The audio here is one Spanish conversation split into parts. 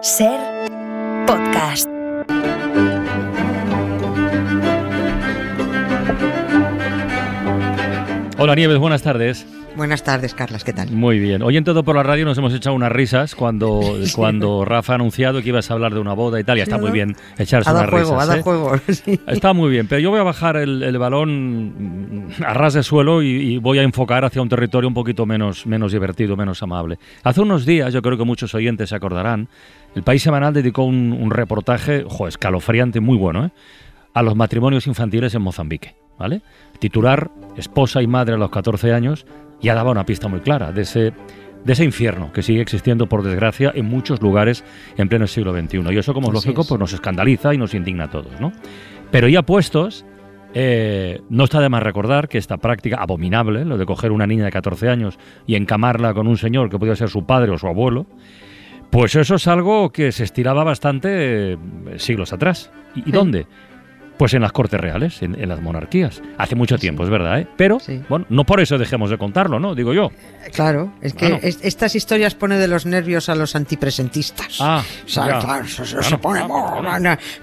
Ser podcast. Hola Nieves, buenas tardes. Buenas tardes, Carlas, ¿qué tal? Muy bien. Hoy en todo por la radio nos hemos echado unas risas cuando, cuando Rafa ha anunciado que ibas a hablar de una boda y tal. Y está muy bien echarse Ha unas juego, risas. ha dado ¿eh? juego. sí. Está muy bien, pero yo voy a bajar el, el balón a ras de suelo y, y voy a enfocar hacia un territorio un poquito menos, menos divertido, menos amable. Hace unos días, yo creo que muchos oyentes se acordarán, el País Semanal dedicó un, un reportaje, jo, escalofriante, muy bueno, ¿eh? a los matrimonios infantiles en Mozambique. ¿vale? Titular, esposa y madre a los 14 años, ya daba una pista muy clara de ese, de ese infierno que sigue existiendo, por desgracia, en muchos lugares en pleno siglo XXI. Y eso, como es lógico, es. pues nos escandaliza y nos indigna a todos, ¿no? Pero ya puestos, eh, no está de más recordar que esta práctica abominable, lo de coger una niña de 14 años y encamarla con un señor que podía ser su padre o su abuelo, pues eso es algo que se estiraba bastante eh, siglos atrás. ¿Y, y Sí. dónde? Pues en las cortes reales, en, en las monarquías. Hace mucho tiempo, es verdad, ¿eh? Pero, Sí. bueno, no por eso dejemos de contarlo, ¿no? Digo yo. Claro, es que Bueno. es- estas historias pone de los nervios a los antipresentistas. Ah, O sea, ya. claro, se, se- pone, "Oh,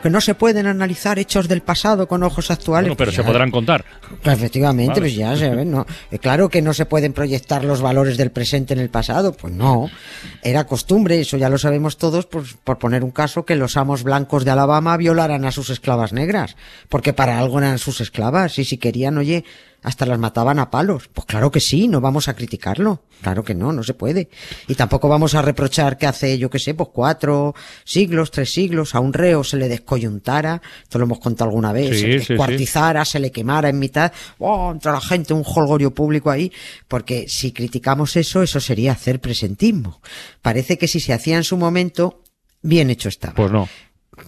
que no se pueden analizar hechos del pasado con ojos actuales. Bueno, pero Pues se ya, podrán contar. Efectivamente, Vale. pues ya se ve, ¿no? Eh, Claro que no se pueden proyectar los valores del presente en el pasado, pues no. Era costumbre, eso ya lo sabemos todos, pues, por poner un caso, que los amos blancos de Alabama violaran a sus esclavas negras, porque para algo eran sus esclavas, y si querían, oye, hasta las mataban a palos. Pues claro que sí, no vamos a criticarlo. Claro que no, no se puede. Y tampoco vamos a reprochar que hace, yo qué sé, pues cuatro siglos, tres siglos, a un reo se le descoyuntara, esto lo hemos contado alguna vez, Sí, se sí, sí. descuartizara, se le quemara en mitad, ¡oh! entre la gente un holgorio público ahí, porque si criticamos eso, eso sería hacer presentismo. Parece que si se hacía en su momento, bien hecho estaba. Pues no.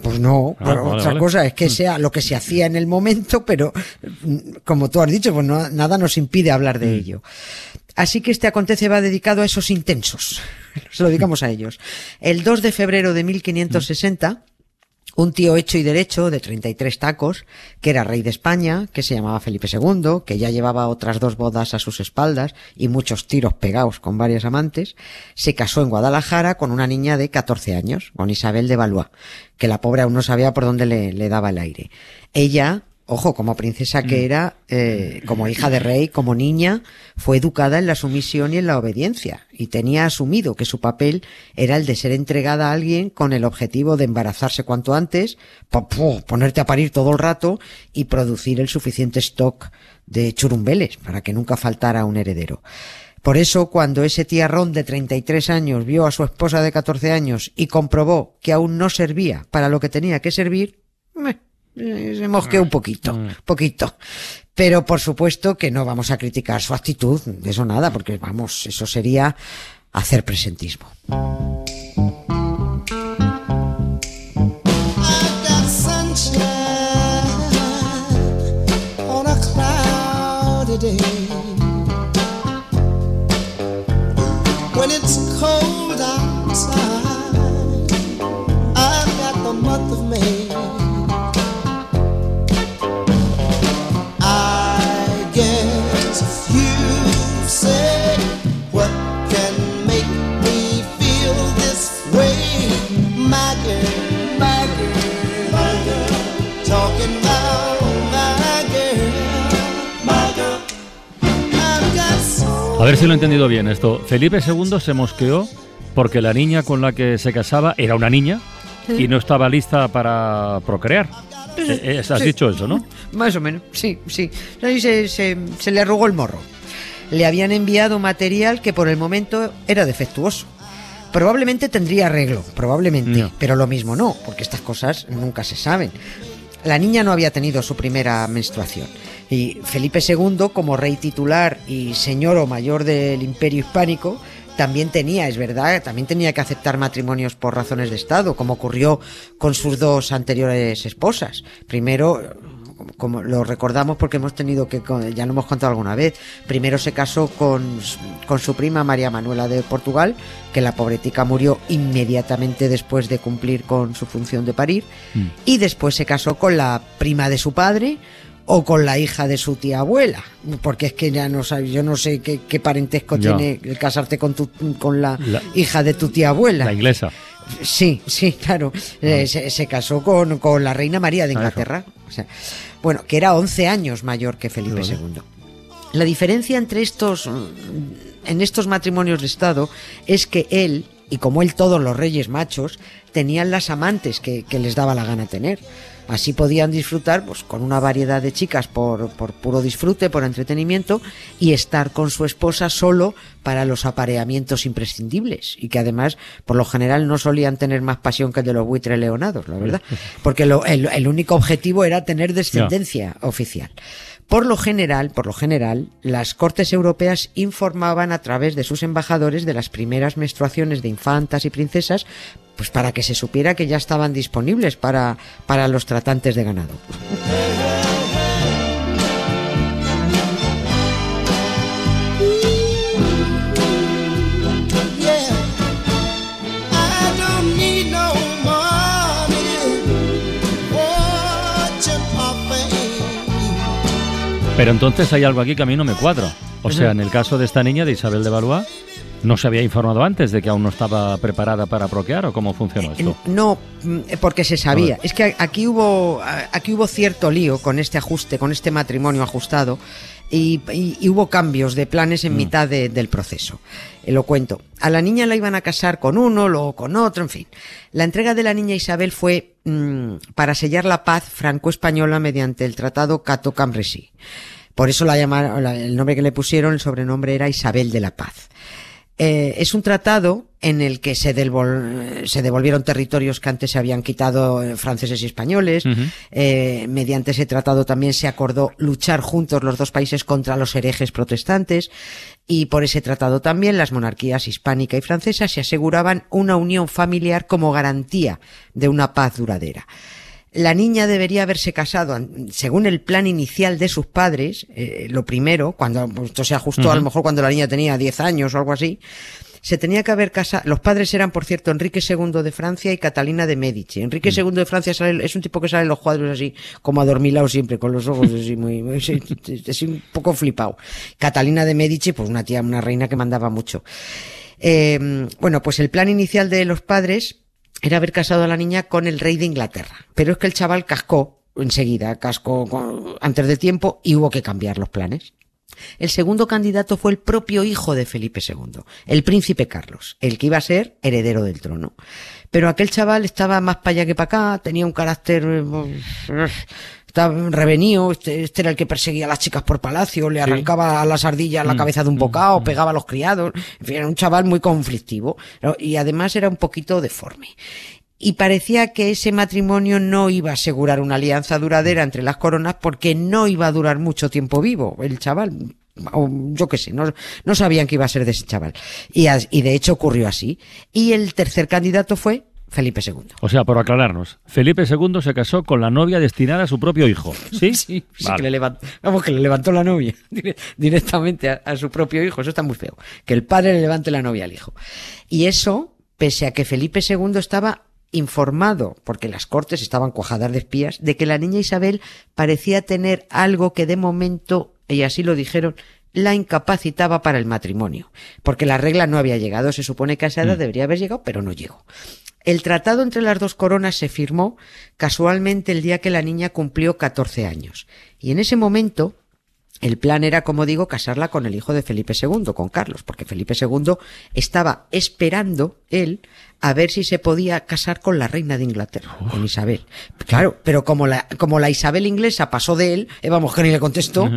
Pues no, Ah, pero vale, otra vale. cosa es que sea lo que se hacía en el momento, pero mm, como tú has dicho, pues no- nada nos impide hablar Mm. de ello. Así que este acontece va dedicado a esos intensos. Se lo dedicamos a ellos. El 2 de febrero de 1560, un tío hecho y derecho de 33 tacos, que era rey de España, que se llamaba Felipe II, que ya llevaba otras dos bodas a sus espaldas y muchos tiros pegados con varias amantes, se casó en Guadalajara con una niña de 14 años, con Isabel de Valois, que la pobre aún no sabía por dónde le, le daba el aire. Ella, ojo, como princesa que era, eh, como hija de rey, como niña, fue educada en la sumisión y en la obediencia, y tenía asumido que su papel era el de ser entregada a alguien con el objetivo de embarazarse cuanto antes, po- po- ponerte a parir todo el rato y producir el suficiente stock de churumbeles para que nunca faltara un heredero. Por eso, cuando ese tiarrón de 33 años vio a su esposa de 14 años y comprobó que aún no servía para lo que tenía que servir, meh, eh, se mosqueó un poquito, poquito. Pero por supuesto que no vamos a criticar su actitud, de eso nada, porque vamos, eso sería hacer presentismo. I got sunshine on a cloudy day. A ver si lo he entendido bien esto. Felipe II se mosqueó porque la niña con la que se casaba era una niña y no estaba lista para procrear. Eh, eh, Has Sí. dicho eso, ¿no? Más o menos, sí, sí. Ahí se, se, se le arrugó el morro. Le habían enviado material que por el momento era defectuoso. Probablemente tendría arreglo, probablemente, No. pero lo mismo no, porque estas cosas nunca se saben. La niña no había tenido su primera menstruación. Y Felipe II, como rey titular y señor o mayor del imperio hispánico, también tenía, es verdad, también tenía que aceptar matrimonios por razones de Estado, como ocurrió con sus dos anteriores esposas. Primero, como lo recordamos porque hemos tenido que, ya lo hemos contado alguna vez, primero se casó con, con su prima María Manuela de Portugal, que la pobretica murió inmediatamente después de cumplir con su función de parir, Mm. y después se casó con la prima de su padre o con la hija de su tía abuela, porque es que ya no sabe, yo no sé qué, qué parentesco Ya. tiene el casarte con tu, con la, La- hija de tu tía abuela. La inglesa. Sí, sí, claro. Eh, se, se casó con, con la reina María de Ah, Inglaterra. O sea, bueno, que era 11 años mayor que Felipe. II. La diferencia entre estos, en estos matrimonios de Estado es que él, y como él todos los reyes machos, tenían las amantes que, que les daba la gana tener. Así podían disfrutar pues, con una variedad de chicas por, por puro disfrute, por entretenimiento, y estar con su esposa solo para los apareamientos imprescindibles. Y que además, por lo general, no solían tener más pasión que el de los buitres leonados, la verdad. Porque lo- el, el único objetivo era tener descendencia oficial. Por lo general, por lo general, las cortes europeas informaban a través de sus embajadores de las primeras menstruaciones de infantas y princesas, pues para que se supiera que ya estaban disponibles para, para los tratantes de ganado. Pero entonces hay algo aquí que a mí no me cuadra. O sea, en el caso de esta niña, de Isabel de Valois, ¿no se había informado antes de que aún no estaba preparada para procrear o cómo funcionó esto? No, mm, porque se sabía. Es que aquí hubo, aquí hubo cierto lío con este ajuste, con este matrimonio ajustado. Y, y- y hubo cambios de planes en mitad de- del proceso. Eh, lo cuento. A la niña la iban a casar con uno, luego con otro, en fin. La entrega de la niña Isabel fue mm, para sellar la paz franco-española mediante el tratado Cato Cambresi. Por eso la llamaron, la- el nombre que le pusieron, el sobrenombre era Isabel de la Paz. Eh, es un tratado en el que se, devol- se devolvieron territorios que antes se habían quitado eh, franceses y españoles. Eh, mediante ese tratado también se acordó luchar juntos los dos países contra los herejes protestantes. Y por ese tratado también las monarquías hispánica y francesa se aseguraban una unión familiar como garantía de una paz duradera. La niña debería haberse casado, según el plan inicial de sus padres, eh, lo primero, cuando esto se ajustó a lo mejor cuando la niña tenía 10 años o algo así, se tenía que haber casado. Los padres eran, por cierto, Enrique II de Francia y Catalina de Medici. Enrique II de Francia sale- es un tipo que sale en los cuadros así, como adormilado siempre, con los ojos así, muy, muy- sí, así un poco flipado. Catalina de Medici, pues una tía, una reina que mandaba mucho. Eh, bueno, pues el plan inicial de los padres era haber casado a la niña con el rey de Inglaterra. Pero es que el chaval cascó enseguida, cascó antes de tiempo y hubo que cambiar los planes. El segundo candidato fue el propio hijo de Felipe II, el príncipe Carlos, el que iba a ser heredero del trono. Pero aquel chaval estaba más para allá que para acá, tenía un carácter... Estaba revenido, este, este era el que perseguía a las chicas por palacio, le arrancaba a las ardillas la cabeza de un bocado, pegaba a los criados, en fin, era un chaval muy conflictivo y además era un poquito deforme. Y parecía que ese matrimonio no iba a asegurar una alianza duradera entre las coronas porque no iba a durar mucho tiempo vivo el chaval. O yo qué sé, no, no sabían que iba a ser de ese chaval. Y de hecho ocurrió así. Y el tercer candidato fue Felipe II. O sea, por aclararnos, Felipe II se casó con la novia destinada a su propio hijo. ¿Sí? Sí, sí, Vale. que le levantó, vamos, que le levantó la novia dire- directamente a, a su propio hijo. Eso está muy feo. Que el padre le levante la novia al hijo. Y eso, pese a que Felipe II estaba informado, porque las cortes estaban cuajadas de espías, de que la niña Isabel parecía tener algo que de momento, y así lo dijeron, la incapacitaba para el matrimonio. Porque la regla no había llegado. Se supone que a esa edad debería haber llegado, pero no llegó. El tratado entre las dos coronas se firmó casualmente el día que la niña cumplió 14 años. Y en ese momento, el plan era, como digo, casarla con el hijo de Felipe II, con Carlos, porque Felipe II estaba esperando, él, a ver si se podía casar con la reina de Inglaterra, con Isabel. Claro, pero como la, como la Isabel inglesa pasó de él, Eva Mojeni le contestó,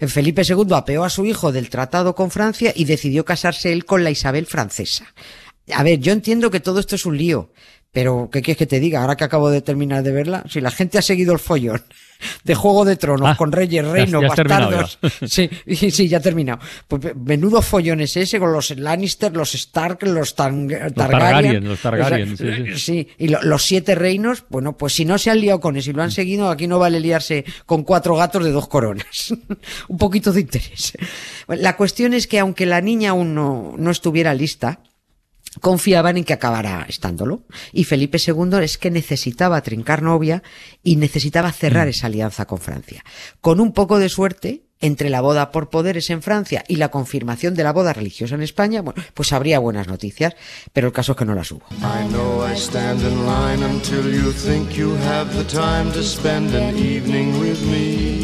Felipe II apeó a su hijo del tratado con Francia y decidió casarse él con la Isabel francesa. A ver, yo entiendo que todo esto es un lío, pero ¿qué quieres que te diga? Ahora que acabo de terminar de verla, si la gente ha seguido el follón de Juego de Tronos Ah, con reyes, reinos, ya bastardos. Sí, sí, ya ha terminado. Pues menudo follón es ese con los Lannister, los Stark, los Tan- Targaryen. Targaryen, los Targaryen, O sea, sí, sí. sí, y lo- los siete reinos, bueno, pues si no se han liado con eso y lo han seguido, aquí no vale liarse con cuatro gatos de dos coronas. Un poquito de interés. La cuestión es que aunque la niña aún no, no estuviera lista, confiaban en que acabara estándolo. Y Felipe II es que necesitaba trincar novia y necesitaba cerrar esa alianza con Francia. Con un poco de suerte, entre la boda por poderes en Francia y la confirmación de la boda religiosa en España, bueno, pues habría buenas noticias, pero el caso es que no las hubo. I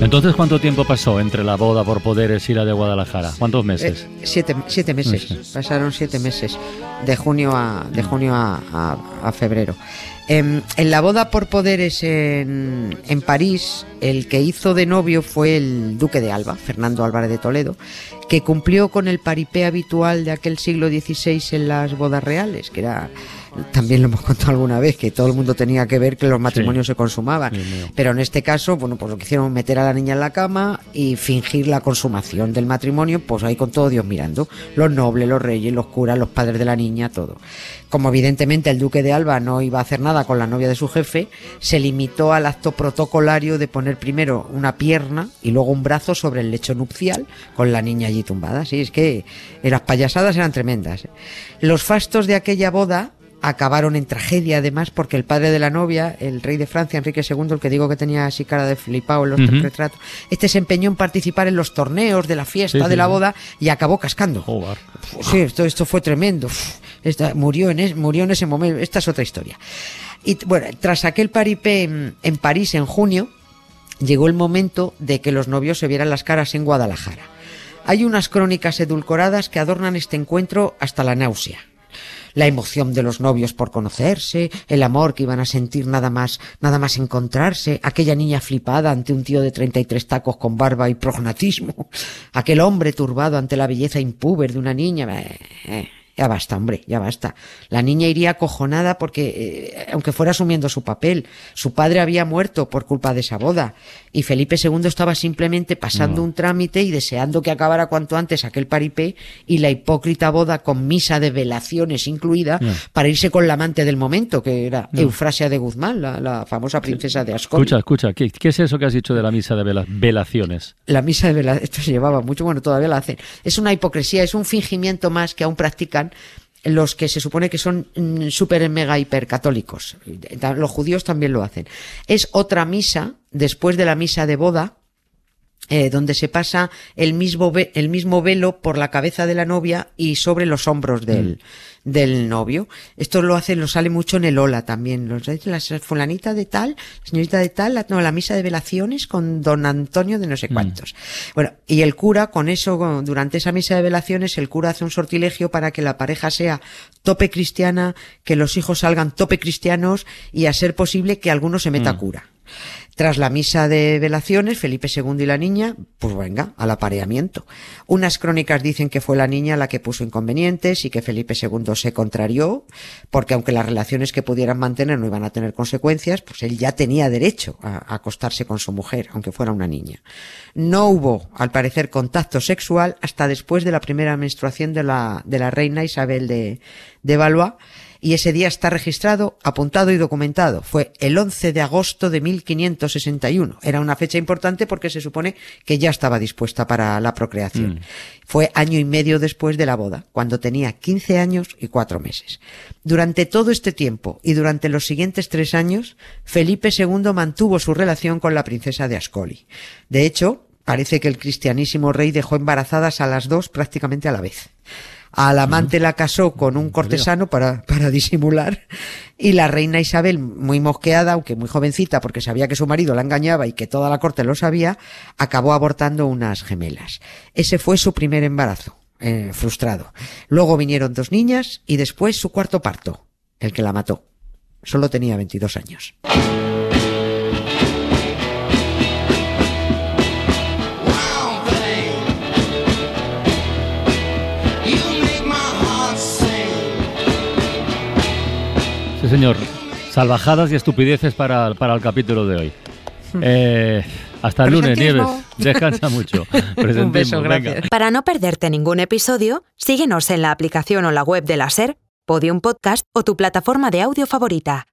Entonces, ¿cuánto tiempo pasó entre la boda por poderes y la de Guadalajara? ¿Cuántos meses? Eh, siete, siete meses, Meses. pasaron siete meses, de junio a, de junio a, a- a febrero. Em, en la boda por poderes en, en París, el que hizo de novio fue el duque de Alba, Fernando Álvarez de Toledo, que cumplió con el paripé habitual de aquel siglo XVI en las bodas reales, que era, también lo hemos contado alguna vez, que todo el mundo tenía que ver que los matrimonios se consumaban. Pero en este caso, bueno, pues lo que hicieron meter a la niña en la cama y fingir la consumación del matrimonio, pues ahí con todo Dios mirando. Los nobles, los reyes, los curas, los padres de la niña, todo. Como evidentemente el duque de Alba no iba a hacer nada con la novia de su jefe, se limitó al acto protocolario de poner primero una pierna y luego un brazo sobre el lecho nupcial con la niña allí tumbada. Sí, es que las payasadas eran tremendas. ¿eh? Los fastos de aquella boda acabaron en tragedia además porque el padre de la novia, el rey de Francia, Enrique II, el que digo que tenía así cara de flipado en los Ujú. retratos, este se empeñó en participar en los torneos de la fiesta Sí, sí, de la boda y acabó cascando. Joder. Sí, esto, esto fue tremendo. Esta- murió, en es- murió en ese momento. Esta es otra historia. Y bueno, tras aquel paripé en, en París en junio, llegó el momento de que los novios se vieran las caras en Guadalajara. Hay unas crónicas edulcoradas que adornan este encuentro hasta la náusea. La emoción de los novios por conocerse, el amor que iban a sentir nada más, nada más encontrarse, aquella niña flipada ante un tío de 33 tacos con barba y prognatismo, aquel hombre turbado ante la belleza impúber de una niña. Ya basta, hombre, ya basta. La niña iría acojonada porque, eh, aunque fuera asumiendo su papel, su padre había muerto por culpa de esa boda y Felipe II estaba simplemente pasando un trámite y deseando que acabara cuanto antes aquel paripé y la hipócrita boda con misa de velaciones incluida para irse con la amante del momento, que era Eufrasia de Guzmán, la, la famosa princesa de Ascoli. Escucha, escucha, ¿qué, qué es eso que has dicho de la misa de vela- velaciones? La misa de vela, esto se llevaba mucho, bueno, todavía la hacen. Es una hipocresía, es un fingimiento más que aún practican los que se supone que son mm, súper mega hipercatólicos. Los judíos también lo hacen. Es otra misa, después de la misa de boda, eh, donde se pasa el mismo, ve- el mismo velo por la cabeza de la novia y sobre los hombros del, del novio. Esto lo hace, lo sale mucho en el Ola también. Los, la fulanita de tal, señorita de tal, la, no, la misa de velaciones con don Antonio de no sé cuántos. Bueno, y el cura, con eso, durante esa misa de velaciones, el cura hace un sortilegio para que la pareja sea tope cristiana, que los hijos salgan tope cristianos y a ser posible que alguno se meta cura. Tras la misa de velaciones, Felipe II y la niña, pues venga, al apareamiento. Unas crónicas dicen que fue la niña la que puso inconvenientes y que Felipe II se contrarió, porque aunque las relaciones que pudieran mantener no iban a tener consecuencias, pues él ya tenía derecho a, acostarse con su mujer, aunque fuera una niña. No hubo, al parecer, contacto sexual hasta después de la primera menstruación de la, de la reina Isabel de, de Valois, y ese día está registrado, apuntado y documentado. Fue el 11 de agosto de 1561. Era una fecha importante porque se supone que ya estaba dispuesta para la procreación. Fue año y medio después de la boda, cuando tenía 15 años y cuatro meses. Durante todo este tiempo y durante los siguientes tres años, Felipe II mantuvo su relación con la princesa de Ascoli. De hecho, parece que el cristianísimo rey dejó embarazadas a las dos prácticamente a la vez. Al amante la casó con un cortesano para, para disimular y la reina Isabel, muy mosqueada, aunque muy jovencita, porque sabía que su marido la engañaba y que toda la corte lo sabía, acabó abortando unas gemelas. Ese fue su primer embarazo, eh, frustrado. Luego vinieron dos niñas y después su cuarto parto, el que la mató. Solo tenía 22 años. Señor. Salvajadas y estupideces para, para el capítulo de hoy. Eh, hasta el lunes. Nieves. Descansa mucho. Un beso, venga. gracias. Para no perderte ningún episodio, síguenos en la aplicación o la web de la SER, Podium Podcast o tu plataforma de audio favorita.